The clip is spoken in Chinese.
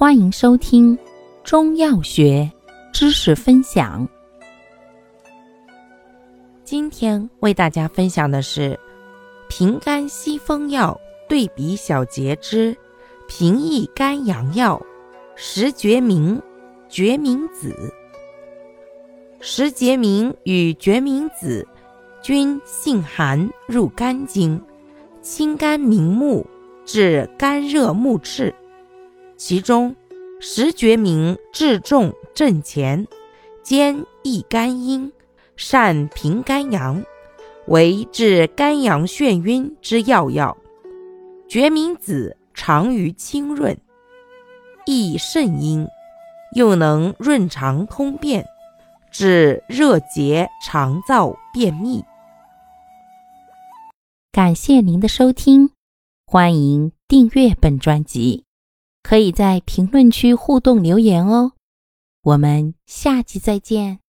欢迎收听中药学知识分享。今天为大家分享的是平肝息风药对比小节之平益肝阳药石决明、决明子。石决明与决明子均性寒，入肝经，清肝明目，治肝热目赤。其中，石决明治重镇前，兼益肝阴，善平肝阳，为治肝阳眩晕之要药。决明子长于清润，益肾阴，又能润肠通便。治热结、肠燥、便秘。感谢您的收听，欢迎订阅本专辑，可以在评论区互动留言哦。我们下期再见。